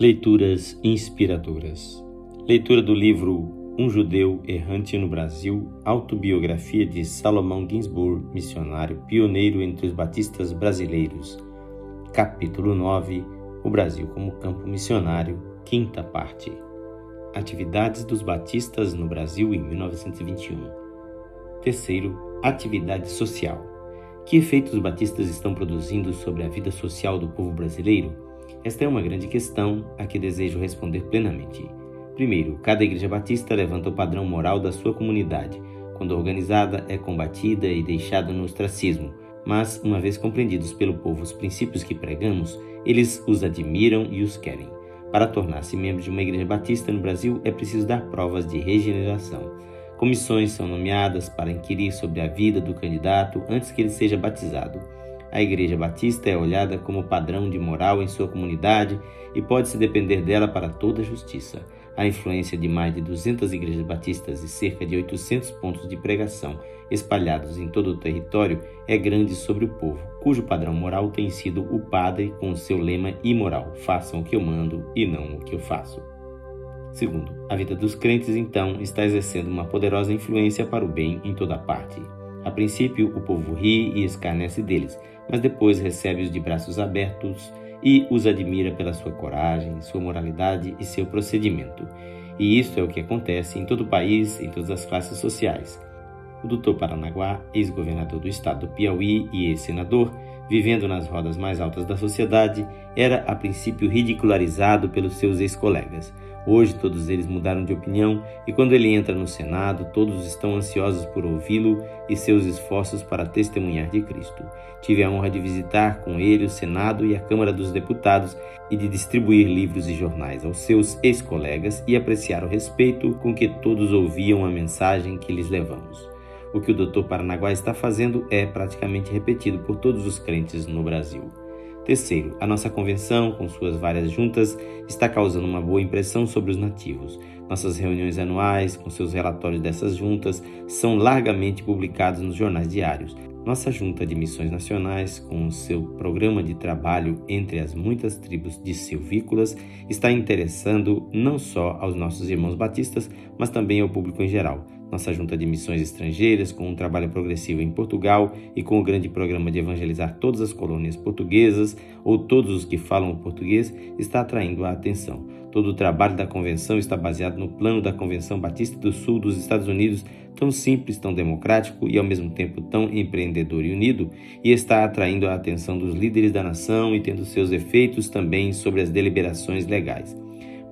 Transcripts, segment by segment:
Leituras inspiradoras. Leitura do livro Um Judeu Errante no Brasil, autobiografia de Salomão Ginsburg, missionário pioneiro entre os batistas brasileiros. Capítulo 9 O Brasil como campo missionário, quinta parte. Atividades dos batistas no Brasil em 1921. Terceiro, atividade social. Que efeitos os batistas estão produzindo sobre a vida social do povo brasileiro? Esta é uma grande questão a que desejo responder plenamente. Primeiro, cada igreja batista levanta o padrão moral da sua comunidade. Quando organizada, é combatida e deixada no ostracismo, mas, uma vez compreendidos pelo povo os princípios que pregamos, eles os admiram e os querem. Para tornar-se membro de uma igreja batista no Brasil, é preciso dar provas de regeneração. Comissões são nomeadas para inquirir sobre a vida do candidato antes que ele seja batizado. A Igreja Batista é olhada como padrão de moral em sua comunidade e pode-se depender dela para toda a justiça. A influência de mais de 200 igrejas batistas e cerca de 800 pontos de pregação espalhados em todo o território é grande sobre o povo, cujo padrão moral tem sido o padre com seu lema imoral: façam o que eu mando e não o que eu faço. Segundo, a vida dos crentes então está exercendo uma poderosa influência para o bem em toda parte. A princípio, o povo ri e escarnece deles, mas depois recebe-os de braços abertos e os admira pela sua coragem, sua moralidade e seu procedimento. E isso é o que acontece em todo o país, em todas as classes sociais. O doutor Paranaguá, ex-governador do estado do Piauí e ex-senador, vivendo nas rodas mais altas da sociedade, era a princípio ridicularizado pelos seus ex-colegas. Hoje todos eles mudaram de opinião e quando ele entra no Senado, todos estão ansiosos por ouvi-lo e seus esforços para testemunhar de Cristo. Tive a honra de visitar com ele o Senado e a Câmara dos Deputados e de distribuir livros e jornais aos seus ex-colegas e apreciar o respeito com que todos ouviam a mensagem que lhes levamos. O que o Dr. Paranaguá está fazendo é praticamente repetido por todos os crentes no Brasil. Terceiro, a nossa convenção, com suas várias juntas, está causando uma boa impressão sobre os nativos. Nossas reuniões anuais, com seus relatórios dessas juntas, são largamente publicados nos jornais diários. Nossa Junta de Missões Nacionais, com seu programa de trabalho entre as muitas tribos de silvícolas, está interessando não só aos nossos irmãos batistas, mas também ao público em geral. Nossa junta de missões estrangeiras, com um trabalho progressivo em Portugal e com o grande programa de evangelizar todas as colônias portuguesas ou todos os que falam o português, está atraindo a atenção. Todo o trabalho da convenção está baseado no plano da Convenção Batista do Sul dos Estados Unidos, tão simples, tão democrático e ao mesmo tempo tão empreendedor e unido, e está atraindo a atenção dos líderes da nação e tendo seus efeitos também sobre as deliberações legais.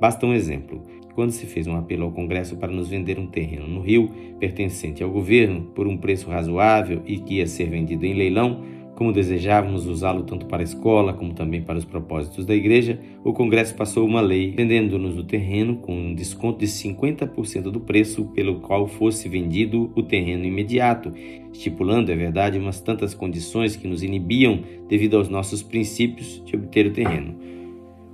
Basta um exemplo. Quando se fez um apelo ao Congresso para nos vender um terreno no Rio, pertencente ao governo, por um preço razoável e que ia ser vendido em leilão, como desejávamos usá-lo tanto para a escola como também para os propósitos da igreja, o Congresso passou uma lei vendendo-nos o terreno com um desconto de 50% do preço pelo qual fosse vendido o terreno imediato, estipulando, é verdade, umas tantas condições que nos inibiam devido aos nossos princípios de obter o terreno.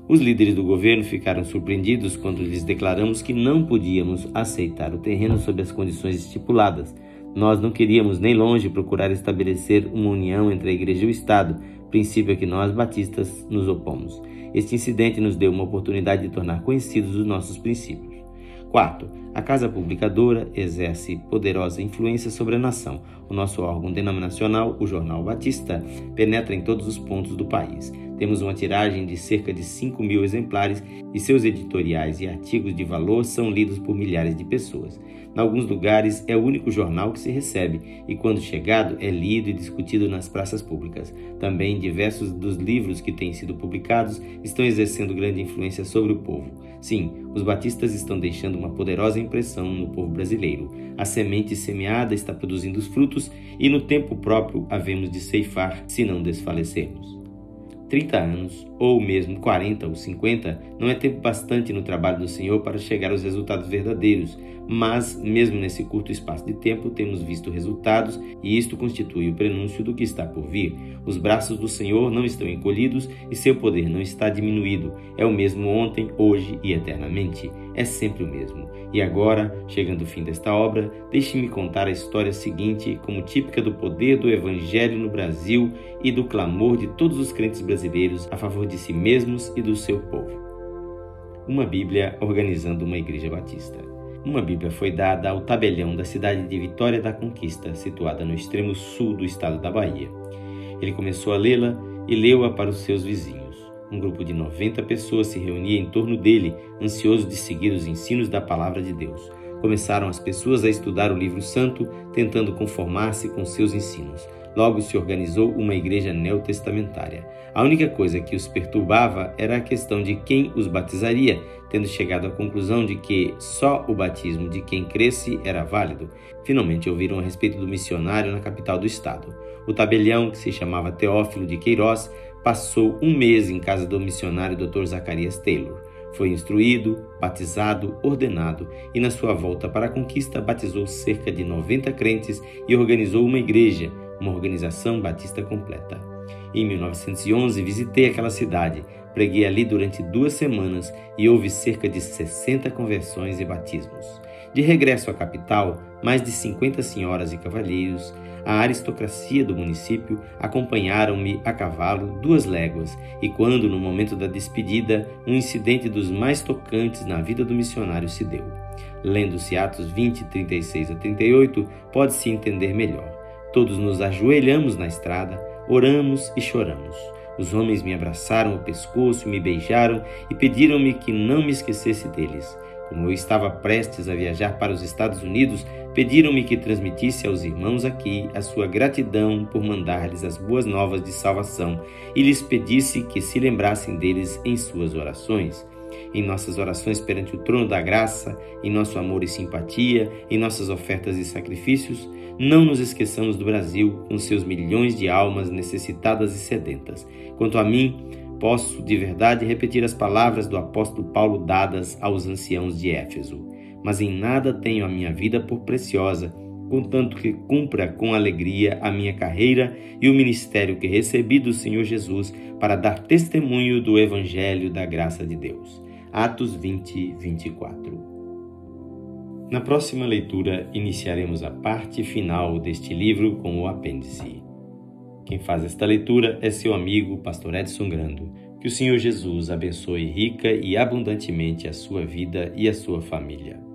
Os líderes do governo ficaram surpreendidos quando lhes declaramos que não podíamos aceitar o terreno sob as condições estipuladas. Nós não queríamos nem longe procurar estabelecer uma união entre a igreja e o Estado, princípio a que nós batistas nos opomos. Este incidente nos deu uma oportunidade de tornar conhecidos os nossos princípios. Quarto, a Casa Publicadora exerce poderosa influência sobre a nação. O nosso órgão denominacional, o Jornal Batista, penetra em todos os pontos do país. Temos uma tiragem de cerca de 5 mil exemplares e seus editoriais e artigos de valor são lidos por milhares de pessoas. Em alguns lugares é o único jornal que se recebe e, quando chegado, é lido e discutido nas praças públicas. Também diversos dos livros que têm sido publicados estão exercendo grande influência sobre o povo. Sim, os batistas estão deixando uma poderosa impressão no povo brasileiro. A semente semeada está produzindo os frutos e no tempo próprio havemos de ceifar se não desfalecermos. 30 anos, ou mesmo 40 ou 50, não é tempo bastante no trabalho do Senhor para chegar aos resultados verdadeiros, mas, mesmo nesse curto espaço de tempo, temos visto resultados e isto constitui o prenúncio do que está por vir. Os braços do Senhor não estão encolhidos e seu poder não está diminuído. É o mesmo ontem, hoje e eternamente. É sempre o mesmo. E agora, chegando o fim desta obra, deixe-me contar a história seguinte, como típica do poder do Evangelho no Brasil e do clamor de todos os crentes brasileiros a favor de si mesmos e do seu povo. uma Bíblia organizando uma igreja batista. Uma Bíblia foi dada ao tabelião da cidade de Vitória da Conquista, situada no extremo sul do estado da Bahia. Ele começou a lê-la e leu-a para os seus vizinhos. Um grupo de 90 pessoas se reunia em torno dele, ansioso de seguir os ensinos da palavra de Deus. Começaram as pessoas a estudar o livro santo, tentando conformar-se com seus ensinos. Logo se organizou uma igreja neotestamentária. A única coisa que os perturbava era a questão de quem os batizaria, tendo chegado à conclusão de que só o batismo de quem cresce era válido. Finalmente ouviram a respeito do missionário na capital do estado. O tabelião, que se chamava Teófilo de Queiroz, passou um mês em casa do missionário Dr. Zacarias Taylor. Foi instruído, batizado, ordenado e, na sua volta para a conquista, batizou cerca de 90 crentes e organizou uma igreja, uma organização batista completa. Em 1911, visitei aquela cidade, preguei ali durante duas semanas e houve cerca de 60 conversões e batismos. De regresso à capital, mais de 50 senhoras e cavalheiros, a aristocracia do município acompanharam-me a cavalo duas léguas, e quando, no momento da despedida, um incidente dos mais tocantes na vida do missionário se deu. Lendo-se Atos 20, 36 a 38, pode-se entender melhor. Todos nos ajoelhamos na estrada, oramos e choramos. Os homens me abraçaram o pescoço, me beijaram e pediram-me que não me esquecesse deles. Como eu estava prestes a viajar para os Estados Unidos, pediram-me que transmitisse aos irmãos aqui a sua gratidão por mandar-lhes as boas novas de salvação e lhes pedisse que se lembrassem deles em suas orações. Em nossas orações perante o trono da graça, em nosso amor e simpatia, em nossas ofertas e sacrifícios, não nos esqueçamos do Brasil com seus milhões de almas necessitadas e sedentas. Quanto a mim, posso de verdade repetir as palavras do apóstolo Paulo dadas aos anciãos de Éfeso. Mas em nada tenho a minha vida por preciosa, contanto que cumpra com alegria a minha carreira e o ministério que recebi do Senhor Jesus para dar testemunho do Evangelho da graça de Deus. Atos 20, 24. Na próxima leitura, iniciaremos a parte final deste livro com o apêndice. Quem faz esta leitura é seu amigo, Pastor Edson Grando. Que o Senhor Jesus abençoe rica e abundantemente a sua vida e a sua família.